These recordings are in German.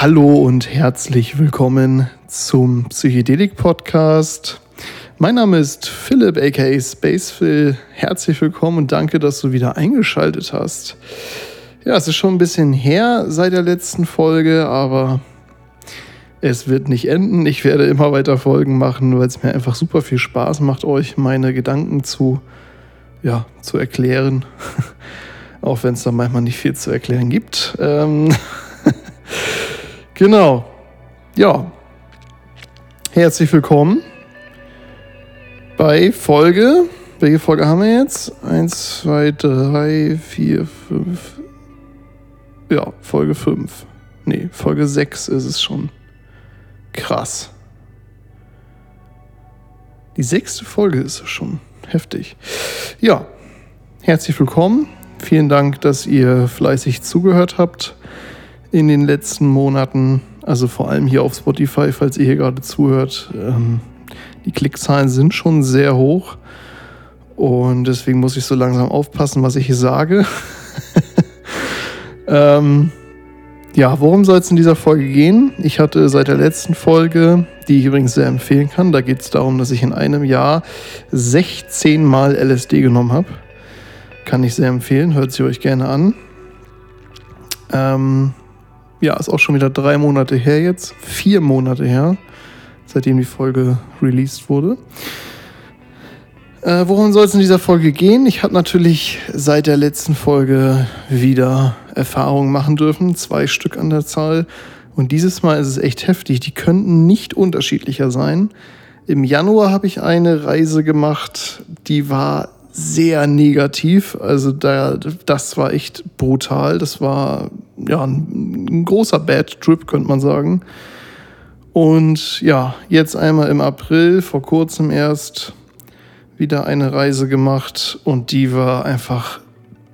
Hallo und herzlich willkommen zum Psychedelik Podcast. Mein Name ist Philipp aka Spacephil. Herzlich willkommen und danke, dass du wieder eingeschaltet hast. Ja, es ist schon ein bisschen her seit der letzten Folge, aber es wird nicht enden. Ich werde immer weiter Folgen machen, weil es mir einfach super viel Spaß macht, euch meine Gedanken zu, ja, zu erklären. Auch wenn es da manchmal nicht viel zu erklären gibt. Ähm genau. Ja. Herzlich willkommen bei Folge. Welche Folge haben wir jetzt? Eins, zwei, drei, vier, fünf. Ja, Folge 5. Nee, Folge 6 ist es schon. Krass. Die sechste Folge ist es schon. Heftig. Ja, herzlich willkommen. Vielen Dank, dass ihr fleißig zugehört habt in den letzten Monaten. Also vor allem hier auf Spotify, falls ihr hier gerade zuhört. Ähm, die Klickzahlen sind schon sehr hoch. Und deswegen muss ich so langsam aufpassen, was ich hier sage. ähm, ja, worum soll es in dieser Folge gehen? Ich hatte seit der letzten Folge, die ich übrigens sehr empfehlen kann, da geht es darum, dass ich in einem Jahr 16 Mal LSD genommen habe. Kann ich sehr empfehlen, hört sie euch gerne an. Ähm, ja, ist auch schon wieder drei Monate her jetzt, vier Monate her, seitdem die Folge released wurde. Äh, worum soll es in dieser Folge gehen? Ich habe natürlich seit der letzten Folge wieder Erfahrungen machen dürfen, zwei Stück an der Zahl. Und dieses Mal ist es echt heftig. Die könnten nicht unterschiedlicher sein. Im Januar habe ich eine Reise gemacht, die war sehr negativ. Also da, das war echt brutal. Das war ja ein, ein großer Bad Trip, könnte man sagen. Und ja, jetzt einmal im April, vor kurzem erst, wieder eine Reise gemacht und die war einfach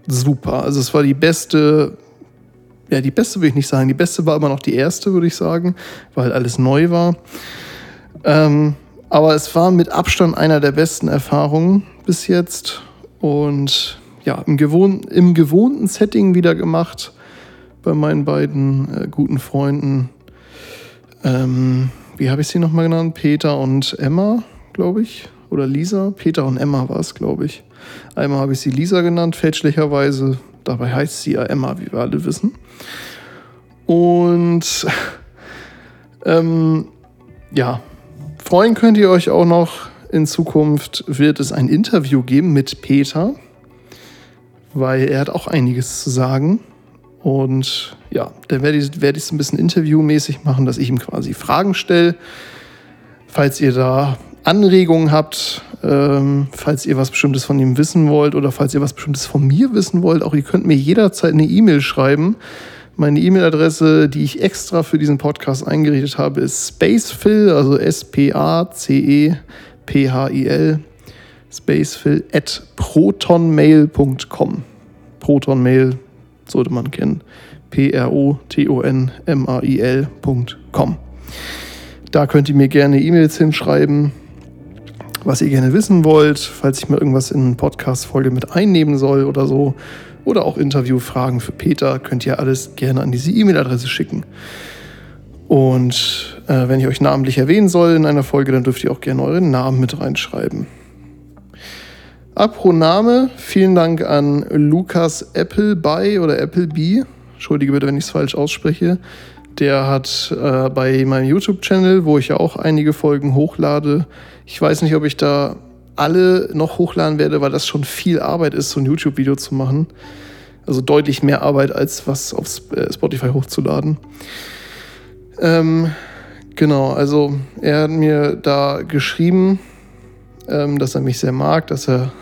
super. Also es war die beste, ja, die beste würde ich nicht sagen. Die beste war immer noch die erste, würde ich sagen, weil alles neu war. Ähm, aber es war mit Abstand einer der besten Erfahrungen bis jetzt und ja, im, gewohn im gewohnten Setting wieder gemacht bei meinen beiden äh, guten Freunden. Ähm, wie habe ich sie nochmal genannt? Peter und Emma, glaube ich oder Lisa. Peter und Emma war es, glaube ich. Einmal habe ich sie Lisa genannt, fälschlicherweise. Dabei heißt sie ja Emma, wie wir alle wissen. Und ähm, ja, freuen könnt ihr euch auch noch. In Zukunft wird es ein Interview geben mit Peter, weil er hat auch einiges zu sagen. Und ja, dann werde ich es werd ein bisschen interviewmäßig machen, dass ich ihm quasi Fragen stelle. Falls ihr da Anregungen habt, ähm, falls ihr was Bestimmtes von ihm wissen wollt oder falls ihr was Bestimmtes von mir wissen wollt, auch ihr könnt mir jederzeit eine E-Mail schreiben. Meine E-Mail-Adresse, die ich extra für diesen Podcast eingerichtet habe, ist spacefill, also S-P-A-C-E-P-H-I-L, spacefill at protonmail.com. Protonmail sollte man kennen. P-R-O-T-O-N-M-A-I-L.com. Da könnt ihr mir gerne E-Mails hinschreiben was ihr gerne wissen wollt, falls ich mal irgendwas in eine Podcast-Folge mit einnehmen soll oder so. Oder auch Interviewfragen für Peter, könnt ihr alles gerne an diese E-Mail-Adresse schicken. Und äh, wenn ich euch namentlich erwähnen soll in einer Folge, dann dürft ihr auch gerne euren Namen mit reinschreiben. Apro Name, vielen Dank an Lukas Appleby oder Appleby. Entschuldige bitte, wenn ich es falsch ausspreche. Der hat äh, bei meinem YouTube-Channel, wo ich ja auch einige Folgen hochlade, ich weiß nicht, ob ich da alle noch hochladen werde, weil das schon viel Arbeit ist, so ein YouTube-Video zu machen. Also deutlich mehr Arbeit, als was auf äh, Spotify hochzuladen. Ähm, genau, also er hat mir da geschrieben, ähm, dass er mich sehr mag, dass er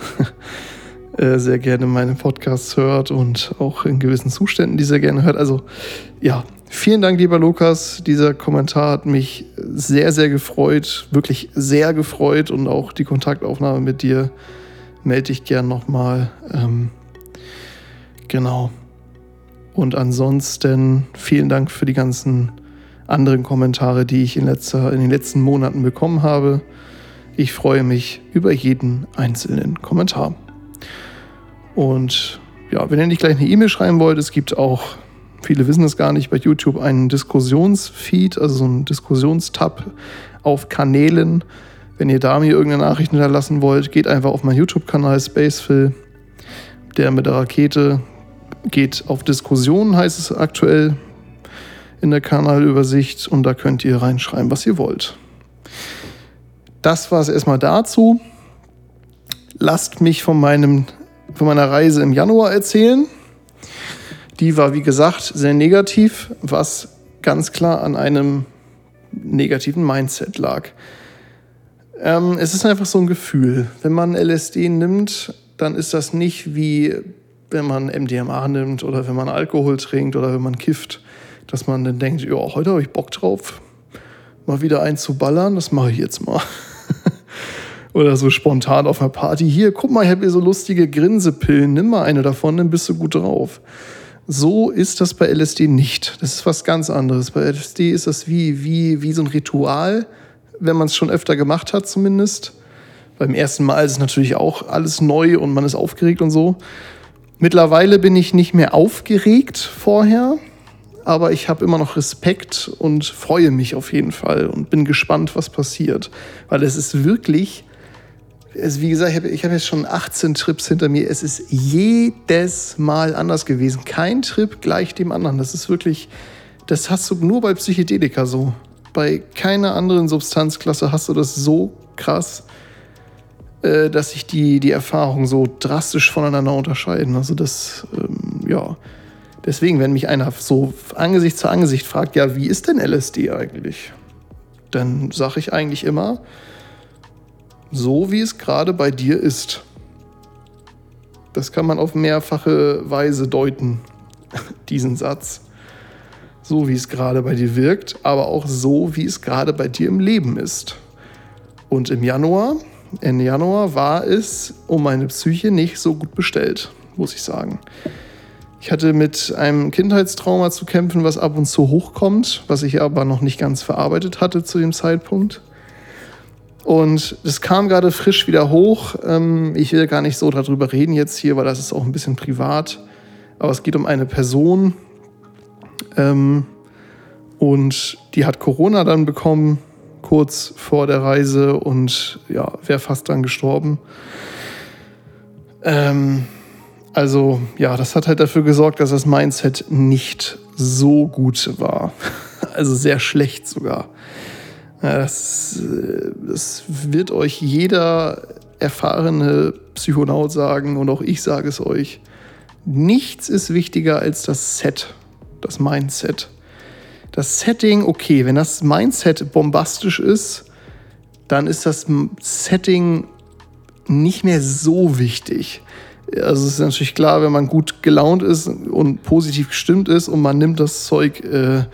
äh, sehr gerne meine Podcasts hört und auch in gewissen Zuständen die sehr gerne hört. Also ja, Vielen Dank, lieber Lukas. Dieser Kommentar hat mich sehr, sehr gefreut, wirklich sehr gefreut und auch die Kontaktaufnahme mit dir melde ich gern nochmal. Ähm, genau. Und ansonsten vielen Dank für die ganzen anderen Kommentare, die ich in, letzter, in den letzten Monaten bekommen habe. Ich freue mich über jeden einzelnen Kommentar. Und ja, wenn ihr nicht gleich eine E-Mail schreiben wollt, es gibt auch viele wissen es gar nicht, bei YouTube einen Diskussionsfeed, also so einen Diskussionstab auf Kanälen. Wenn ihr da mir irgendeine Nachricht hinterlassen wollt, geht einfach auf meinen YouTube-Kanal Spacefill. Der mit der Rakete geht auf Diskussionen, heißt es aktuell in der Kanalübersicht und da könnt ihr reinschreiben, was ihr wollt. Das war es erstmal dazu. Lasst mich von, meinem, von meiner Reise im Januar erzählen. Die war, wie gesagt, sehr negativ, was ganz klar an einem negativen Mindset lag. Ähm, es ist einfach so ein Gefühl. Wenn man LSD nimmt, dann ist das nicht wie wenn man MDMA nimmt oder wenn man Alkohol trinkt oder wenn man kifft, dass man dann denkt, ja, heute habe ich Bock drauf, mal wieder einzuballern, das mache ich jetzt mal. oder so spontan auf einer Party. Hier, guck mal, ich habe hier so lustige Grinsepillen, nimm mal eine davon, dann bist du gut drauf. So ist das bei LSD nicht. Das ist was ganz anderes. Bei LSD ist das wie, wie, wie so ein Ritual, wenn man es schon öfter gemacht hat zumindest. Beim ersten Mal ist es natürlich auch alles neu und man ist aufgeregt und so. Mittlerweile bin ich nicht mehr aufgeregt vorher, aber ich habe immer noch Respekt und freue mich auf jeden Fall und bin gespannt, was passiert. Weil es ist wirklich, es, wie gesagt, ich habe hab jetzt schon 18 Trips hinter mir. Es ist jedes Mal anders gewesen. Kein Trip gleich dem anderen. Das ist wirklich, das hast du nur bei Psychedelika so. Bei keiner anderen Substanzklasse hast du das so krass, äh, dass sich die, die Erfahrungen so drastisch voneinander unterscheiden. Also das, ähm, ja. Deswegen, wenn mich einer so Angesicht zu Angesicht fragt, ja, wie ist denn LSD eigentlich? Dann sage ich eigentlich immer, so wie es gerade bei dir ist. Das kann man auf mehrfache Weise deuten, diesen Satz so wie es gerade bei dir wirkt, aber auch so, wie es gerade bei dir im Leben ist. Und im Januar, Ende Januar, war es um meine Psyche nicht so gut bestellt, muss ich sagen. Ich hatte mit einem Kindheitstrauma zu kämpfen, was ab und zu hochkommt, was ich aber noch nicht ganz verarbeitet hatte zu dem Zeitpunkt. Und es kam gerade frisch wieder hoch. Ähm, ich will gar nicht so darüber reden jetzt hier, weil das ist auch ein bisschen privat. Aber es geht um eine Person, ähm, und die hat Corona dann bekommen, kurz vor der Reise und ja, wäre fast dann gestorben. Ähm, also ja, das hat halt dafür gesorgt, dass das Mindset nicht so gut war. Also sehr schlecht sogar. Das, äh, das wird euch jeder erfahrene Psychonaut sagen und auch ich sage es euch. Nichts ist wichtiger als das Set das Mindset. Das Setting, okay, wenn das Mindset bombastisch ist, dann ist das Setting nicht mehr so wichtig. Also es ist natürlich klar, wenn man gut gelaunt ist und positiv gestimmt ist und man nimmt das Zeug, äh,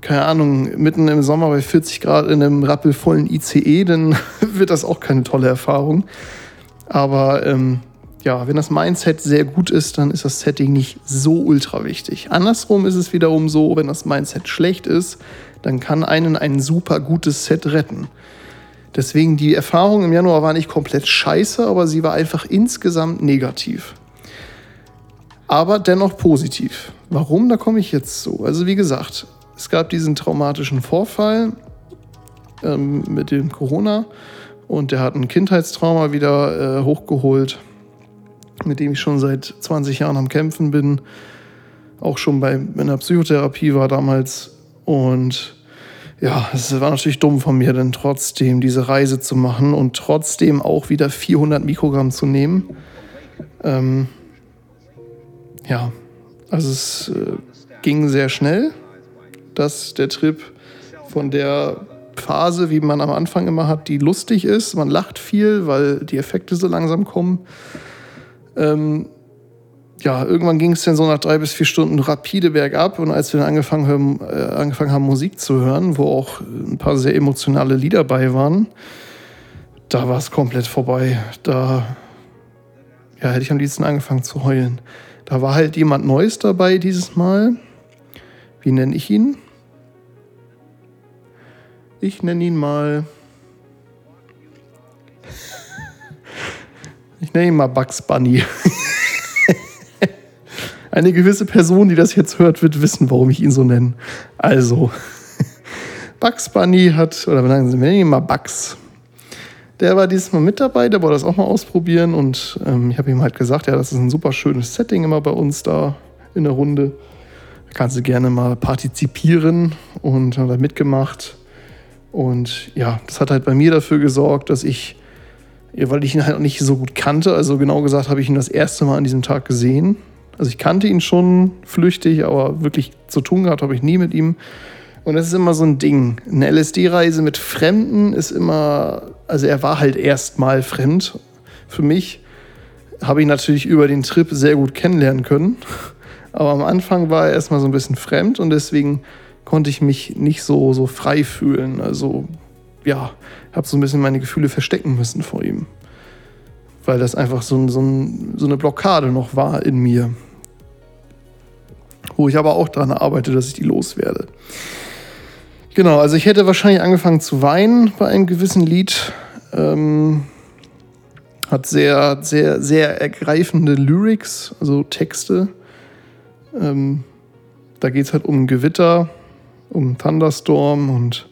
keine Ahnung, mitten im Sommer bei 40 Grad in einem rappelvollen ICE, dann wird das auch keine tolle Erfahrung. Aber ähm, ja, wenn das Mindset sehr gut ist, dann ist das Setting nicht so ultra wichtig. Andersrum ist es wiederum so, wenn das Mindset schlecht ist, dann kann einen ein super gutes Set retten. Deswegen die Erfahrung im Januar war nicht komplett scheiße, aber sie war einfach insgesamt negativ. Aber dennoch positiv. Warum? Da komme ich jetzt zu. Also wie gesagt, es gab diesen traumatischen Vorfall ähm, mit dem Corona und der hat ein Kindheitstrauma wieder äh, hochgeholt mit dem ich schon seit 20 Jahren am Kämpfen bin. Auch schon bei meiner Psychotherapie war damals. Und ja, es war natürlich dumm von mir, dann trotzdem diese Reise zu machen und trotzdem auch wieder 400 Mikrogramm zu nehmen. Ähm, ja, also es äh, ging sehr schnell, dass der Trip von der Phase, wie man am Anfang immer hat, die lustig ist. Man lacht viel, weil die Effekte so langsam kommen. Ähm, ja, irgendwann ging es dann so nach drei bis vier Stunden rapide bergab. Und als wir dann angefangen haben, äh, angefangen haben, Musik zu hören, wo auch ein paar sehr emotionale Lieder bei waren, da war es komplett vorbei. Da ja, hätte ich am liebsten angefangen zu heulen. Da war halt jemand Neues dabei dieses Mal. Wie nenne ich ihn? Ich nenne ihn mal Ich nenne ihn mal Bugs Bunny. Eine gewisse Person, die das jetzt hört, wird wissen, warum ich ihn so nenne. Also, Bugs Bunny hat, oder wir nennen ihn mal Bugs. Der war dieses Mal mit dabei, der wollte das auch mal ausprobieren und ähm, ich habe ihm halt gesagt, ja, das ist ein super schönes Setting immer bei uns da in der Runde. Da kannst du gerne mal partizipieren und hat er mitgemacht. Und ja, das hat halt bei mir dafür gesorgt, dass ich, weil ich ihn halt auch nicht so gut kannte, also genau gesagt habe ich ihn das erste Mal an diesem Tag gesehen. Also ich kannte ihn schon flüchtig, aber wirklich zu tun gehabt habe ich nie mit ihm. Und das ist immer so ein Ding. Eine LSD-Reise mit Fremden ist immer, also er war halt erstmal fremd für mich. Habe ich natürlich über den Trip sehr gut kennenlernen können. Aber am Anfang war er erstmal so ein bisschen fremd und deswegen konnte ich mich nicht so, so frei fühlen. Also ja, habe so ein bisschen meine Gefühle verstecken müssen vor ihm. Weil das einfach so, so, so eine Blockade noch war in mir. Wo ich aber auch daran arbeite, dass ich die loswerde. Genau, also ich hätte wahrscheinlich angefangen zu weinen bei einem gewissen Lied. Ähm, hat sehr, sehr, sehr ergreifende Lyrics, also Texte. Ähm, da geht es halt um Gewitter, um Thunderstorm und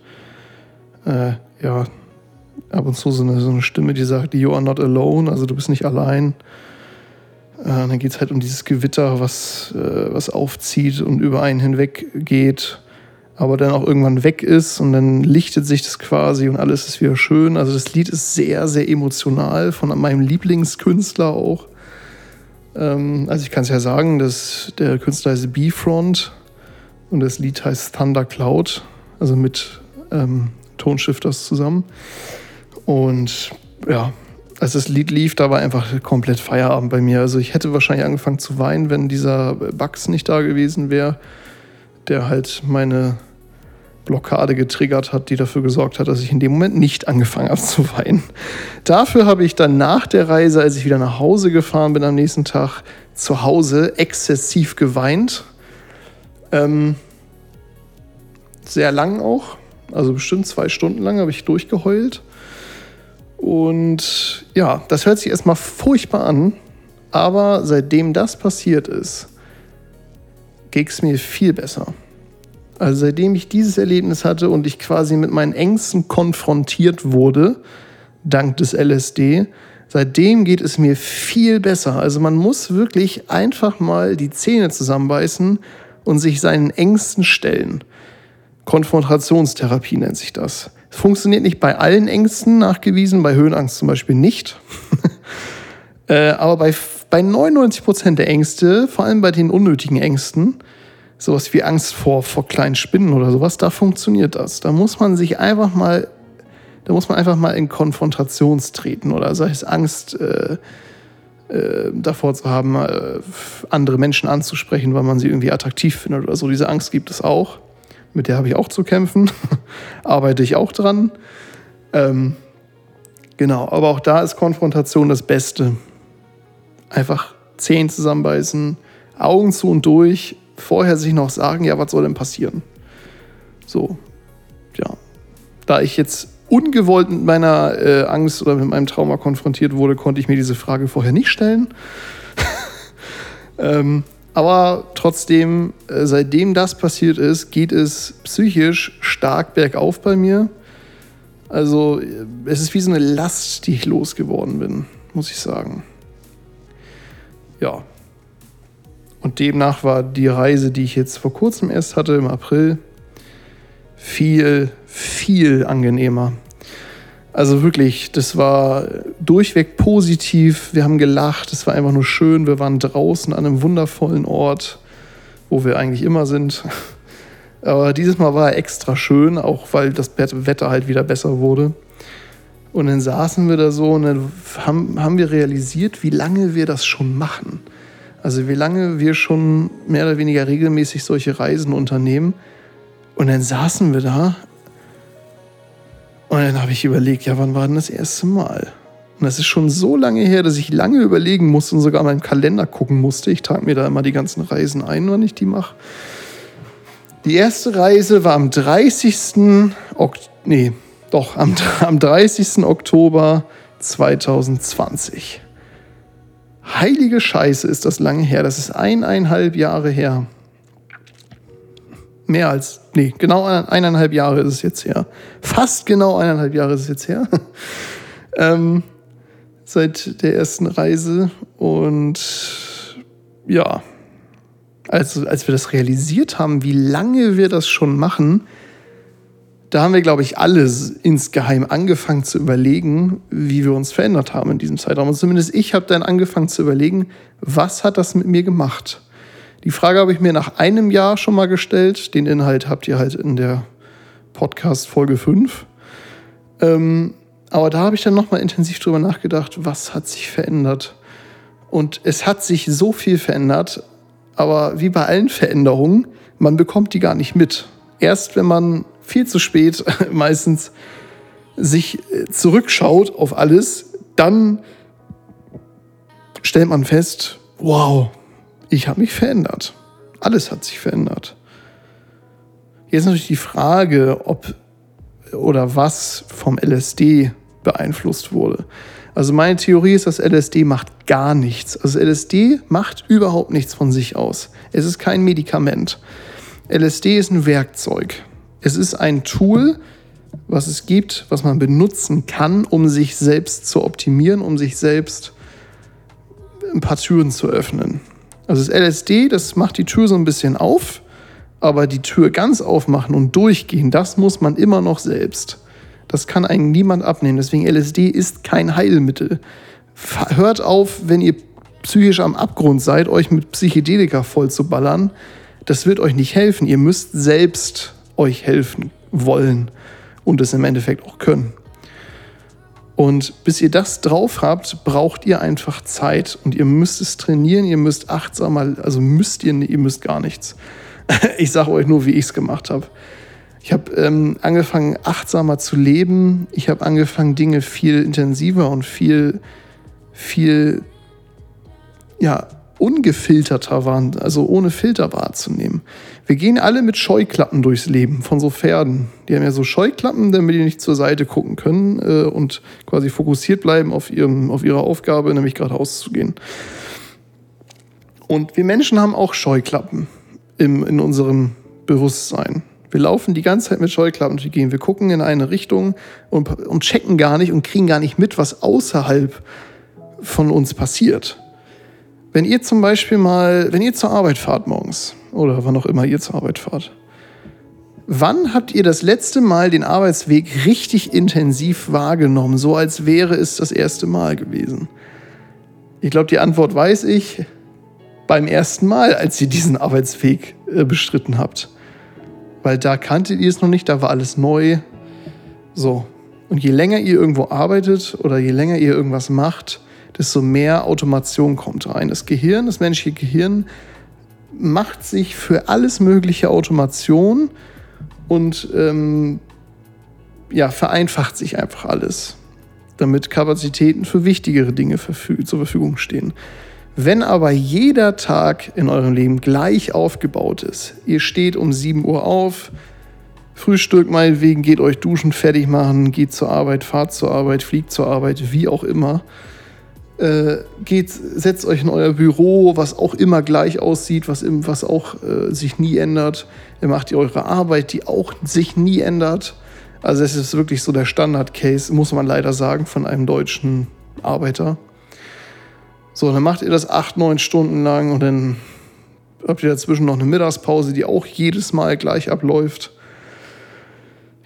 äh, ja, ab und zu so eine, so eine Stimme, die sagt, You are not alone, also du bist nicht allein. Äh, dann geht es halt um dieses Gewitter, was, äh, was aufzieht und über einen hinweg geht aber dann auch irgendwann weg ist und dann lichtet sich das quasi und alles ist wieder schön. Also das Lied ist sehr, sehr emotional von meinem Lieblingskünstler auch. Ähm, also ich kann es ja sagen, dass der Künstler heißt B-Front und das Lied heißt Thunder Cloud, also mit ähm, Tonshifters zusammen. Und ja, als das Lied lief, da war einfach komplett Feierabend bei mir. Also ich hätte wahrscheinlich angefangen zu weinen, wenn dieser Bugs nicht da gewesen wäre, der halt meine Blockade getriggert hat, die dafür gesorgt hat, dass ich in dem Moment nicht angefangen habe zu weinen. Dafür habe ich dann nach der Reise, als ich wieder nach Hause gefahren bin am nächsten Tag, zu Hause exzessiv geweint. Ähm, sehr lang auch, also bestimmt zwei Stunden lang habe ich durchgeheult. Und ja, das hört sich erstmal furchtbar an, aber seitdem das passiert ist, geht es mir viel besser. Also seitdem ich dieses Erlebnis hatte und ich quasi mit meinen Ängsten konfrontiert wurde, dank des LSD, seitdem geht es mir viel besser. Also man muss wirklich einfach mal die Zähne zusammenbeißen und sich seinen Ängsten stellen. Konfrontationstherapie nennt sich das. Funktioniert nicht bei allen Ängsten nachgewiesen, bei Höhenangst zum Beispiel nicht. äh, aber bei, bei 99 Prozent der Ängste, vor allem bei den unnötigen Ängsten, sowas wie Angst vor, vor kleinen Spinnen oder sowas, da funktioniert das. Da muss man sich einfach mal, da muss man einfach mal in Konfrontations treten oder sei es Angst äh, äh, davor zu haben, äh, andere Menschen anzusprechen, weil man sie irgendwie attraktiv findet oder so. Diese Angst gibt es auch. Mit der habe ich auch zu kämpfen. Arbeite ich auch dran. Ähm, genau, aber auch da ist Konfrontation das Beste. Einfach Zehen zusammenbeißen, Augen zu und durch vorher sich noch sagen, ja, was soll denn passieren? So, ja. Da ich jetzt ungewollt mit meiner äh, Angst oder mit meinem Trauma konfrontiert wurde, konnte ich mir diese Frage vorher nicht stellen. ähm, aber trotzdem, äh, seitdem das passiert ist, geht es psychisch stark bergauf bei mir. Also äh, es ist wie so eine Last, die ich losgeworden bin, muss ich sagen. Ja, und demnach war die Reise, die ich jetzt vor kurzem erst hatte, im April, viel, viel angenehmer. Also wirklich, das war durchweg positiv. Wir haben gelacht, es war einfach nur schön. Wir waren draußen an einem wundervollen Ort, wo wir eigentlich immer sind. Aber dieses Mal war er extra schön, auch weil das Wetter halt wieder besser wurde. Und dann saßen wir da so und dann haben, haben wir realisiert, wie lange wir das schon machen. Also wie lange wir schon mehr oder weniger regelmäßig solche Reisen unternehmen. Und dann saßen wir da und dann habe ich überlegt, ja, wann war denn das erste Mal? Und das ist schon so lange her, dass ich lange überlegen musste und sogar meinen Kalender gucken musste. Ich trage mir da immer die ganzen Reisen ein, wann ich die mache. Die erste Reise war am 30. Ok nee, doch, am, am 30. Oktober 2020. Heilige Scheiße ist das lange her. Das ist eineinhalb Jahre her. Mehr als, nee, genau eineinhalb Jahre ist es jetzt her. Fast genau eineinhalb Jahre ist es jetzt her. ähm, seit der ersten Reise. Und ja, als, als wir das realisiert haben, wie lange wir das schon machen, da haben wir, glaube ich, alle insgeheim angefangen zu überlegen, wie wir uns verändert haben in diesem Zeitraum. Und zumindest ich habe dann angefangen zu überlegen, was hat das mit mir gemacht? Die Frage habe ich mir nach einem Jahr schon mal gestellt. Den Inhalt habt ihr halt in der Podcast Folge 5. Ähm, aber da habe ich dann nochmal intensiv drüber nachgedacht, was hat sich verändert? Und es hat sich so viel verändert, aber wie bei allen Veränderungen, man bekommt die gar nicht mit. Erst wenn man viel zu spät meistens sich äh, zurückschaut auf alles, dann stellt man fest, wow, ich habe mich verändert. Alles hat sich verändert. Jetzt natürlich die Frage, ob oder was vom LSD beeinflusst wurde. Also meine Theorie ist, dass LSD macht gar nichts. Also LSD macht überhaupt nichts von sich aus. Es ist kein Medikament. LSD ist ein Werkzeug. Es ist ein Tool, was es gibt, was man benutzen kann, um sich selbst zu optimieren, um sich selbst ein paar Türen zu öffnen. Also das LSD, das macht die Tür so ein bisschen auf, aber die Tür ganz aufmachen und durchgehen, das muss man immer noch selbst. Das kann einem niemand abnehmen. Deswegen LSD ist kein Heilmittel. Hört auf, wenn ihr psychisch am Abgrund seid, euch mit Psychedelika voll zu ballern. Das wird euch nicht helfen. Ihr müsst selbst euch helfen wollen und es im Endeffekt auch können. Und bis ihr das drauf habt, braucht ihr einfach Zeit und ihr müsst es trainieren, ihr müsst achtsamer, also müsst ihr, ihr müsst gar nichts. Ich sage euch nur, wie ich es gemacht habe. Ich habe ähm, angefangen, achtsamer zu leben. Ich habe angefangen, Dinge viel intensiver und viel, viel, ja, ungefilterter waren, also ohne Filter wahrzunehmen. Wir gehen alle mit Scheuklappen durchs Leben von so Pferden. Die haben ja so Scheuklappen, damit die nicht zur Seite gucken können äh, und quasi fokussiert bleiben auf, ihrem, auf ihrer Aufgabe, nämlich geradeaus zu gehen. Und wir Menschen haben auch Scheuklappen im, in unserem Bewusstsein. Wir laufen die ganze Zeit mit Scheuklappen durch die Gegend. Wir gucken in eine Richtung und, und checken gar nicht und kriegen gar nicht mit, was außerhalb von uns passiert. Wenn ihr zum Beispiel mal, wenn ihr zur Arbeit fahrt morgens oder wann auch immer ihr zur Arbeit fahrt, wann habt ihr das letzte Mal den Arbeitsweg richtig intensiv wahrgenommen, so als wäre es das erste Mal gewesen? Ich glaube, die Antwort weiß ich beim ersten Mal, als ihr diesen Arbeitsweg äh, bestritten habt weil da kanntet ihr es noch nicht, da war alles neu. So. Und je länger ihr irgendwo arbeitet oder je länger ihr irgendwas macht, desto mehr Automation kommt rein. Das Gehirn, das menschliche Gehirn, macht sich für alles mögliche Automation und ähm, ja, vereinfacht sich einfach alles, damit Kapazitäten für wichtigere Dinge zur Verfügung stehen. Wenn aber jeder Tag in eurem Leben gleich aufgebaut ist, ihr steht um 7 Uhr auf, Frühstück meinetwegen, geht euch duschen, fertig machen, geht zur Arbeit, fahrt zur Arbeit, fliegt zur Arbeit, wie auch immer. Äh, geht, setzt euch in euer Büro, was auch immer gleich aussieht, was, was auch äh, sich nie ändert. Ihr macht ihr eure Arbeit, die auch sich nie ändert. Also es ist wirklich so der Standard-Case, muss man leider sagen, von einem deutschen Arbeiter. So, dann macht ihr das acht, neun Stunden lang und dann habt ihr dazwischen noch eine Mittagspause, die auch jedes Mal gleich abläuft.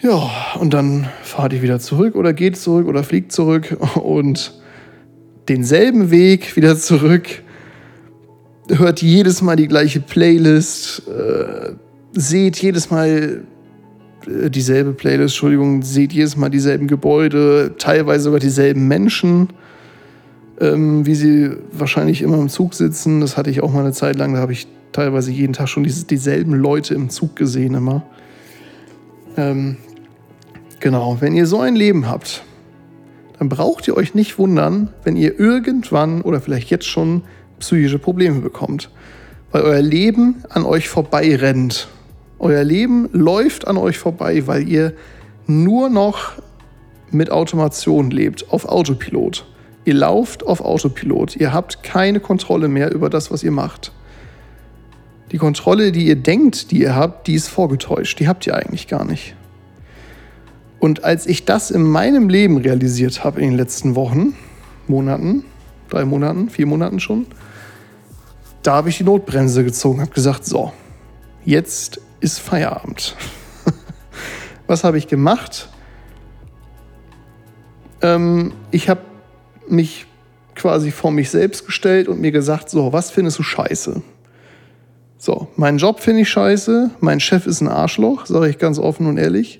Ja, und dann fahrt ihr wieder zurück oder geht zurück oder fliegt zurück und denselben Weg wieder zurück. Hört jedes Mal die gleiche Playlist, äh, seht jedes Mal äh, dieselbe Playlist, Entschuldigung, seht jedes Mal dieselben Gebäude, teilweise sogar dieselben Menschen ähm, wie sie wahrscheinlich immer im Zug sitzen. Das hatte ich auch mal eine Zeit lang, da habe ich teilweise jeden Tag schon diese, dieselben Leute im Zug gesehen immer. Ähm, genau, wenn ihr so ein Leben habt, dann braucht ihr euch nicht wundern, wenn ihr irgendwann oder vielleicht jetzt schon psychische Probleme bekommt. Weil euer Leben an euch vorbei rennt. Euer Leben läuft an euch vorbei, weil ihr nur noch mit Automation lebt, auf Autopilot. Ihr lauft auf Autopilot. Ihr habt keine Kontrolle mehr über das, was ihr macht. Die Kontrolle, die ihr denkt, die ihr habt, die ist vorgetäuscht. Die habt ihr eigentlich gar nicht. Und als ich das in meinem Leben realisiert habe in den letzten Wochen, Monaten, drei Monaten, vier Monaten schon, da habe ich die Notbremse gezogen, habe gesagt, so, jetzt ist Feierabend. Was habe ich gemacht? Ähm, ich habe mich quasi vor mich selbst gestellt und mir gesagt, so, was findest du scheiße? So, meinen Job finde ich scheiße, mein Chef ist ein Arschloch, sage ich ganz offen und ehrlich.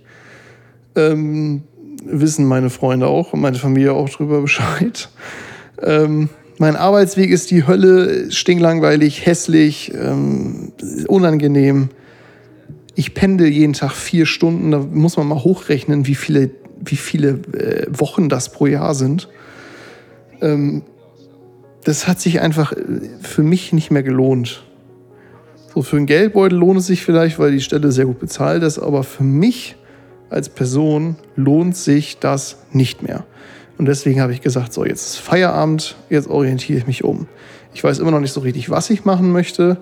Ähm, wissen meine Freunde auch und meine Familie auch drüber Bescheid. Ähm, mein Arbeitsweg ist die Hölle, stinklangweilig, hässlich, ähm, unangenehm. Ich pendel jeden Tag vier Stunden, da muss man mal hochrechnen, wie viele, wie viele äh, Wochen das pro Jahr sind. Ähm, das hat sich einfach äh, für mich nicht mehr gelohnt. So für einen Geldbeutel lohnt es sich vielleicht, weil die Stelle sehr gut bezahlt ist, aber für mich als Person lohnt sich das nicht mehr. Und deswegen habe ich gesagt, so jetzt ist Feierabend, jetzt orientiere ich mich um. Ich weiß immer noch nicht so richtig, was ich machen möchte.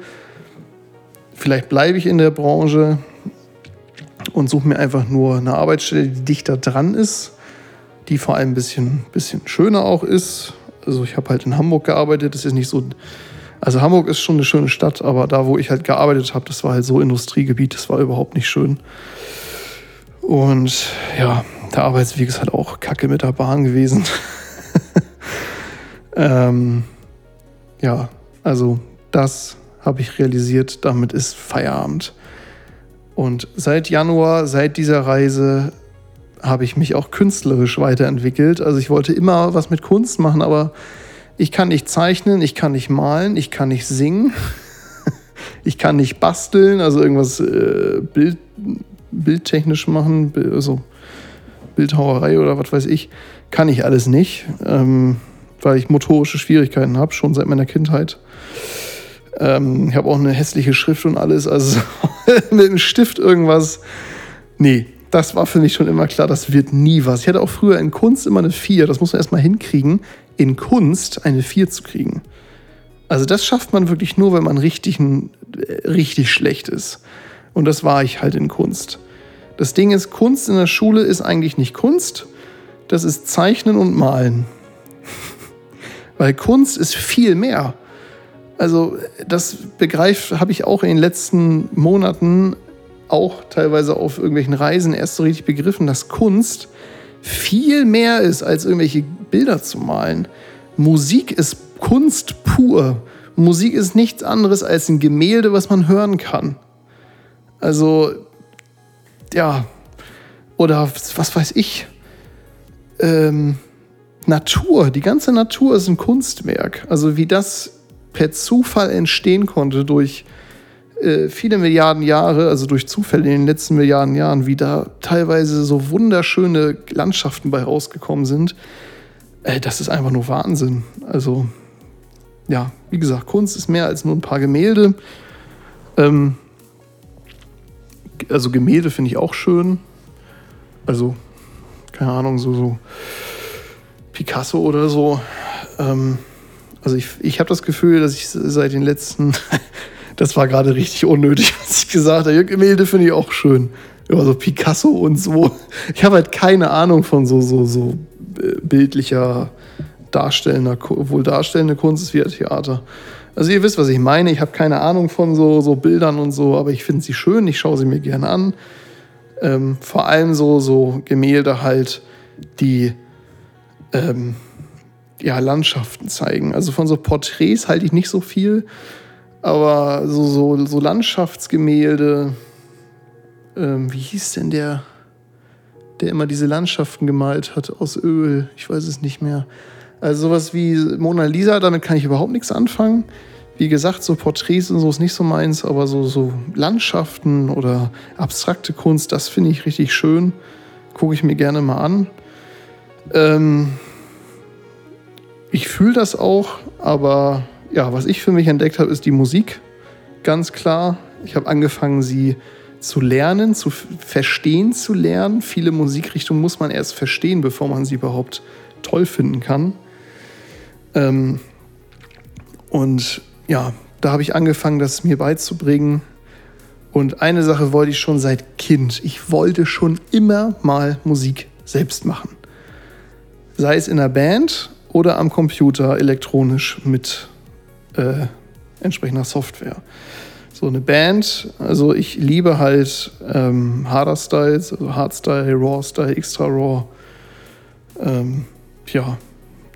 Vielleicht bleibe ich in der Branche und suche mir einfach nur eine Arbeitsstelle, die dichter dran ist, die vor allem ein bisschen, bisschen schöner auch ist. Also ich habe halt in Hamburg gearbeitet, das ist nicht so also Hamburg ist schon eine schöne Stadt, aber da, wo ich halt gearbeitet habe, das war halt so Industriegebiet, das war überhaupt nicht schön. Und ja, der Arbeitsweg ist halt auch kacke mit der Bahn gewesen. ähm, ja, also das habe ich realisiert, damit ist Feierabend. Und seit Januar, seit dieser Reise, habe ich mich auch künstlerisch weiterentwickelt. Also ich wollte immer was mit Kunst machen, aber ich kann nicht zeichnen, ich kann nicht malen, ich kann nicht singen, ich kann nicht basteln, also irgendwas äh, Bild, bildtechnisch machen, also Bildhauerei oder was weiß ich, kann ich alles nicht, ähm, weil ich motorische Schwierigkeiten habe, schon seit meiner Kindheit. Ähm, ich habe auch eine hässliche Schrift und alles, also mit einem Stift irgendwas. Nee, das war für mich schon immer klar, das wird nie was. Ich hatte auch früher in Kunst immer eine 4, das muss man erstmal hinkriegen, in Kunst eine 4 zu kriegen. Also das schafft man wirklich nur, wenn man richtig, äh, richtig schlecht ist. Und das war ich halt in Kunst. Das Ding ist, Kunst in der Schule ist eigentlich nicht Kunst, das ist Zeichnen und Malen. Weil Kunst ist viel mehr. Also das begreift, habe ich auch in den letzten Monaten auch teilweise auf irgendwelchen Reisen erst so richtig begriffen, dass Kunst viel mehr ist, als irgendwelche Bilder zu malen. Musik ist Kunst pur. Musik ist nichts anderes als ein Gemälde, was man hören kann. Also, ja, oder was weiß ich. Ähm, Natur, die ganze Natur ist ein Kunstwerk. Also wie das per Zufall entstehen konnte durch äh, viele Milliarden Jahre, also durch Zufälle in den letzten Milliarden Jahren, wie da teilweise so wunderschöne Landschaften bei rausgekommen sind, äh, das ist einfach nur Wahnsinn. Also, ja, wie gesagt, Kunst ist mehr als nur ein paar Gemälde. Ähm, also Gemälde finde ich auch schön. Also, keine Ahnung, so, so Picasso oder so. Ähm, also ich, ich habe das Gefühl, dass ich seit den letzten Das war gerade richtig unnötig, was ich gesagt habe. Gemälde finde ich auch schön. Ja, so Picasso und so. Ich habe halt keine Ahnung von so, so, so äh, bildlicher, darstellender, wohl darstellende Kunst ist wie ein Theater. Also ihr wisst, was ich meine. Ich habe keine Ahnung von so, so Bildern und so, aber ich finde sie schön. Ich schaue sie mir gerne an. Ähm, vor allem so, so Gemälde halt, die ähm, ja, Landschaften zeigen. Also von so Porträts halte ich nicht so viel. Aber so, so, so Landschaftsgemälde, ähm, wie hieß denn der, der immer diese Landschaften gemalt hat aus Öl? Ich weiß es nicht mehr. Also sowas wie Mona Lisa, damit kann ich überhaupt nichts anfangen. Wie gesagt, so Porträts und so ist nicht so meins, aber so, so Landschaften oder abstrakte Kunst, das finde ich richtig schön. Gucke ich mir gerne mal an. Ähm, ich fühle das auch, aber ja, was ich für mich entdeckt habe, ist die Musik. Ganz klar. Ich habe angefangen, sie zu lernen, zu verstehen zu lernen. Viele Musikrichtungen muss man erst verstehen, bevor man sie überhaupt toll finden kann. Ähm, und ja, da habe ich angefangen, das mir beizubringen. Und eine Sache wollte ich schon seit Kind. Ich wollte schon immer mal Musik selbst machen. Sei es in der Band oder am Computer elektronisch mit äh, entsprechender Software. So eine Band, also ich liebe halt ähm, Harder Styles, also Hardstyle, Raw Style, Extra Raw. Ähm, ja,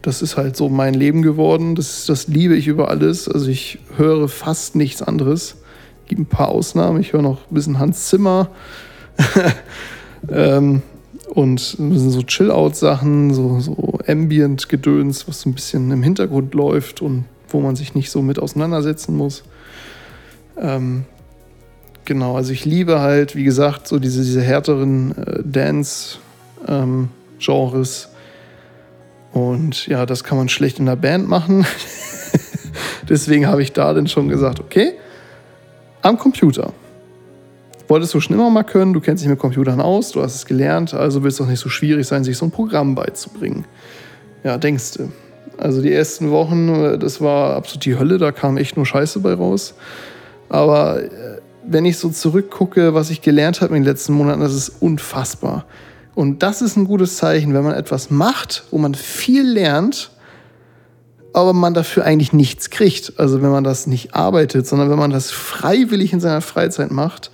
das ist halt so mein Leben geworden. Das, das liebe ich über alles. Also ich höre fast nichts anderes. Es gibt ein paar Ausnahmen. Ich höre noch ein bisschen Hans Zimmer. ähm, und ein bisschen so Chill-Out-Sachen, so, so Ambient-Gedöns, was so ein bisschen im Hintergrund läuft und wo man sich nicht so mit auseinandersetzen muss. Ähm, genau, also ich liebe halt, wie gesagt, so diese, diese härteren äh, Dance-Genres. Ähm, und ja, das kann man schlecht in der Band machen. Deswegen habe ich da dann schon gesagt, okay, am Computer wolltest du schon immer mal können, du kennst dich mit Computern aus, du hast es gelernt, also wird es doch nicht so schwierig sein, sich so ein Programm beizubringen. Ja, denkst du. Also die ersten Wochen, das war absolut die Hölle, da kam echt nur Scheiße bei raus. Aber äh, wenn ich so zurückgucke, was ich gelernt habe in den letzten Monaten, das ist unfassbar. Und das ist ein gutes Zeichen, wenn man etwas macht, wo man viel lernt, aber man dafür eigentlich nichts kriegt. Also wenn man das nicht arbeitet, sondern wenn man das freiwillig in seiner Freizeit macht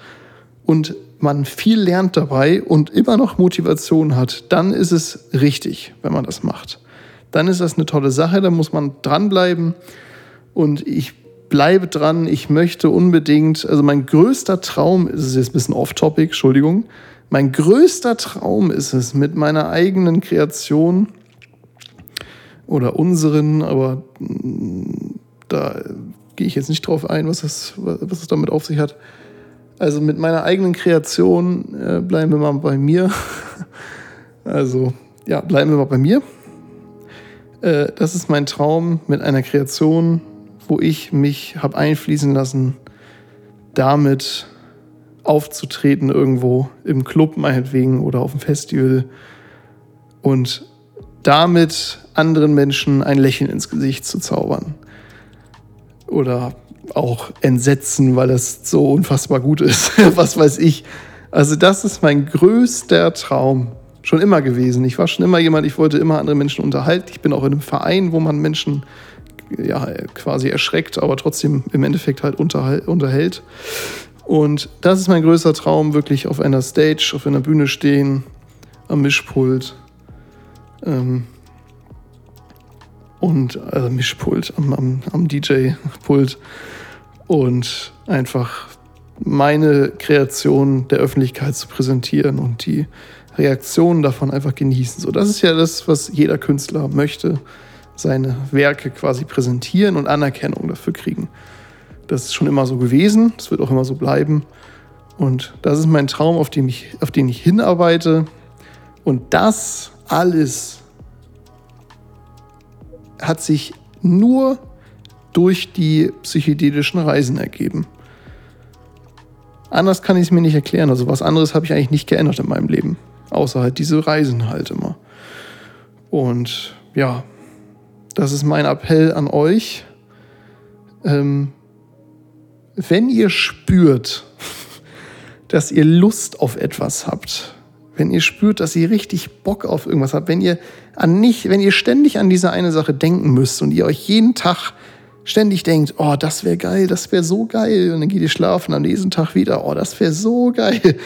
und man viel lernt dabei und immer noch Motivation hat, dann ist es richtig, wenn man das macht. Dann ist das eine tolle Sache, da muss man dranbleiben. Und ich bleibe dran, ich möchte unbedingt, also mein größter Traum, ist es jetzt ein bisschen off-topic, Entschuldigung, mein größter Traum ist es, mit meiner eigenen Kreation oder unseren, aber mm, da gehe ich jetzt nicht drauf ein, was es, was damit auf sich hat, also mit meiner eigenen Kreation äh, bleiben wir mal bei mir. also ja, bleiben wir mal bei mir. Äh, das ist mein Traum mit einer Kreation, wo ich mich habe einfließen lassen, damit aufzutreten irgendwo im Club meinetwegen oder auf dem Festival und damit anderen Menschen ein Lächeln ins Gesicht zu zaubern. Oder auch entsetzen, weil es so unfassbar gut ist. Was weiß ich. Also das ist mein größter Traum. Schon immer gewesen. Ich war schon immer jemand, ich wollte immer andere Menschen unterhalten. Ich bin auch in einem Verein, wo man Menschen ja, quasi erschreckt, aber trotzdem im Endeffekt halt unterhält. Und das ist mein größter Traum, wirklich auf einer Stage, auf einer Bühne stehen, am Mischpult. Ähm, und also Mischpult, am, am, am DJ-Pult und einfach meine Kreation der Öffentlichkeit zu präsentieren und die Reaktionen davon einfach genießen. So, das ist ja das, was jeder Künstler möchte, seine Werke quasi präsentieren und Anerkennung dafür kriegen. Das ist schon immer so gewesen, das wird auch immer so bleiben. Und das ist mein Traum, auf den ich, auf den ich hinarbeite. Und das alles hat sich nur durch die psychedelischen Reisen ergeben. Anders kann ich es mir nicht erklären. Also was anderes habe ich eigentlich nicht geändert in meinem Leben. Außer halt diese Reisen halt immer. Und ja, das ist mein Appell an euch. Ähm, wenn ihr spürt, dass ihr Lust auf etwas habt, wenn ihr spürt, dass ihr richtig Bock auf irgendwas habt, wenn ihr an nicht, wenn ihr ständig an diese eine Sache denken müsst und ihr euch jeden Tag ständig denkt, oh, das wäre geil, das wäre so geil. Und dann geht ihr schlafen am nächsten Tag wieder, oh, das wäre so geil.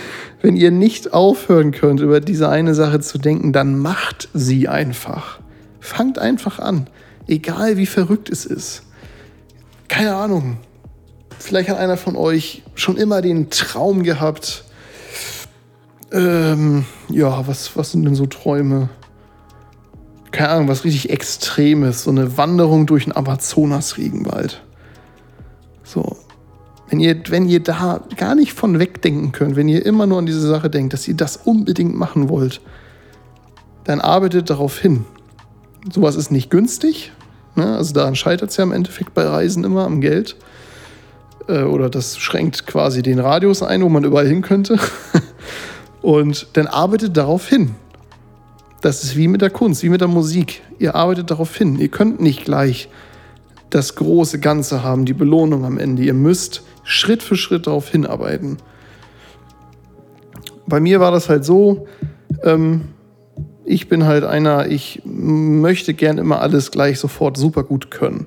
Wenn ihr nicht aufhören könnt, über diese eine Sache zu denken, dann macht sie einfach. Fangt einfach an. Egal wie verrückt es ist. Keine Ahnung. Vielleicht hat einer von euch schon immer den Traum gehabt. Ähm, ja, was, was sind denn so Träume? keine Ahnung, was richtig Extremes, so eine Wanderung durch den Amazonas-Regenwald. So. Wenn ihr, wenn ihr da gar nicht von wegdenken könnt, wenn ihr immer nur an diese Sache denkt, dass ihr das unbedingt machen wollt, dann arbeitet darauf hin. Sowas ist nicht günstig. Ne? Also daran scheitert es ja im Endeffekt bei Reisen immer am Geld. Äh, oder das schränkt quasi den Radius ein, wo man überall hin könnte. Und dann arbeitet darauf hin. Das ist wie mit der Kunst, wie mit der Musik. Ihr arbeitet darauf hin. Ihr könnt nicht gleich das große Ganze haben, die Belohnung am Ende. Ihr müsst Schritt für Schritt darauf hinarbeiten. Bei mir war das halt so, ähm, ich bin halt einer, ich möchte gern immer alles gleich sofort super gut können.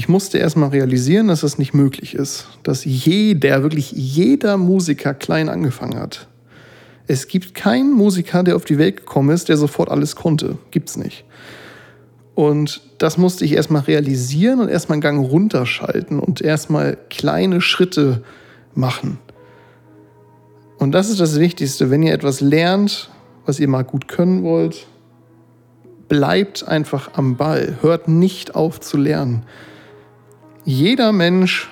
Ich musste erstmal realisieren, dass das nicht möglich ist. Dass jeder, wirklich jeder Musiker klein angefangen hat. Es gibt keinen Musiker, der auf die Welt gekommen ist, der sofort alles konnte. Gibt's nicht. Und das musste ich erstmal realisieren und erstmal einen Gang runterschalten und erstmal kleine Schritte machen. Und das ist das Wichtigste. Wenn ihr etwas lernt, was ihr mal gut können wollt, bleibt einfach am Ball. Hört nicht auf zu lernen. Jeder Mensch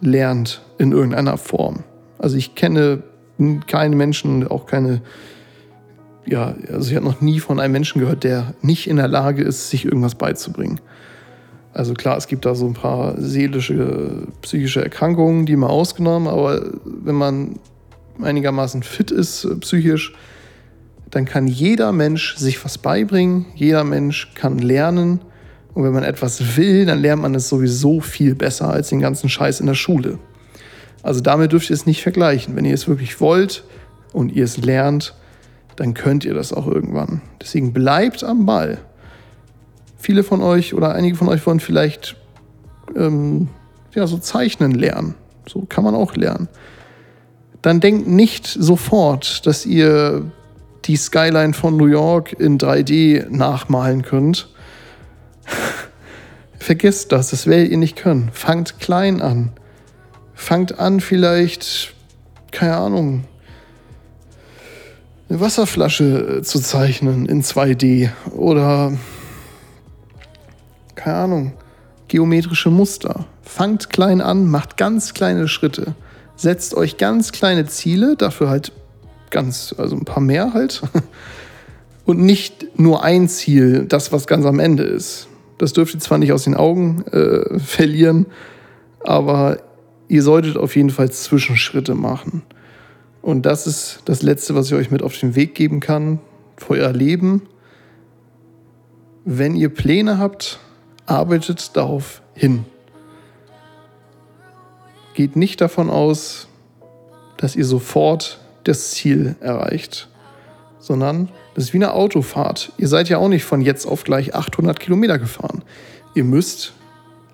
lernt in irgendeiner Form. Also ich kenne keinen Menschen, auch keine, ja, also ich habe noch nie von einem Menschen gehört, der nicht in der Lage ist, sich irgendwas beizubringen. Also klar, es gibt da so ein paar seelische, psychische Erkrankungen, die mal ausgenommen, aber wenn man einigermaßen fit ist äh, psychisch, dann kann jeder Mensch sich was beibringen, jeder Mensch kann lernen. Und wenn man etwas will, dann lernt man es sowieso viel besser als den ganzen Scheiß in der Schule. Also damit dürft ihr es nicht vergleichen. Wenn ihr es wirklich wollt und ihr es lernt, dann könnt ihr das auch irgendwann. Deswegen bleibt am Ball. Viele von euch oder einige von euch wollen vielleicht ähm, ja, so zeichnen lernen. So kann man auch lernen dann denkt nicht sofort, dass ihr die Skyline von New York in 3D nachmalen könnt. Vergesst das, das werdet ihr nicht können. Fangt klein an. Fangt an, vielleicht, keine Ahnung, eine Wasserflasche äh, zu zeichnen in 2D oder, keine Ahnung, geometrische Muster. Fangt klein an, macht ganz kleine Schritte setzt euch ganz kleine Ziele, dafür halt ganz, also ein paar mehr halt. Und nicht nur ein Ziel, das, was ganz am Ende ist. Das dürft ihr zwar nicht aus den Augen äh, verlieren, aber ihr solltet auf jeden Fall Zwischenschritte machen. Und das ist das Letzte, was ich euch mit auf den Weg geben kann für euer Leben. Wenn ihr Pläne habt, arbeitet darauf hin geht nicht davon aus, dass ihr sofort das Ziel erreicht, sondern das ist wie eine Autofahrt. Ihr seid ja auch nicht von jetzt auf gleich 800 Kilometer gefahren. Ihr müsst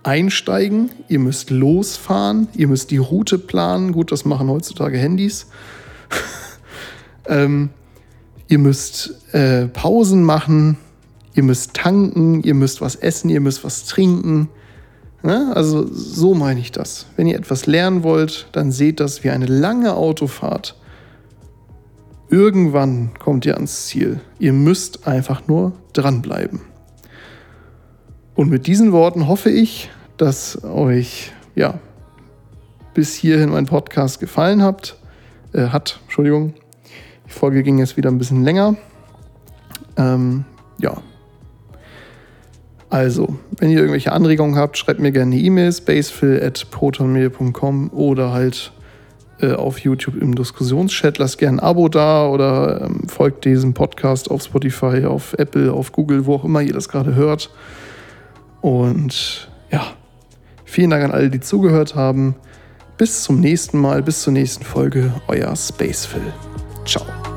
einsteigen, ihr müsst losfahren, ihr müsst die Route planen. Gut, das machen heutzutage Handys. ähm, ihr müsst äh, Pausen machen, ihr müsst tanken, ihr müsst was essen, ihr müsst was trinken. Ne? Also so meine ich das. Wenn ihr etwas lernen wollt, dann seht das wie eine lange Autofahrt. Irgendwann kommt ihr ans Ziel. Ihr müsst einfach nur dranbleiben. Und mit diesen Worten hoffe ich, dass euch ja bis hierhin mein Podcast gefallen habt, äh, hat. Entschuldigung. Die Folge ging jetzt wieder ein bisschen länger. Ähm, ja, also, wenn ihr irgendwelche Anregungen habt, schreibt mir gerne eine E-Mail, spacefill.protonmail.com oder halt äh, auf YouTube im Diskussionschat. Lasst gerne ein Abo da oder ähm, folgt diesem Podcast auf Spotify, auf Apple, auf Google, wo auch immer ihr das gerade hört. Und ja, vielen Dank an alle, die zugehört haben. Bis zum nächsten Mal, bis zur nächsten Folge, euer Spacefill. Ciao.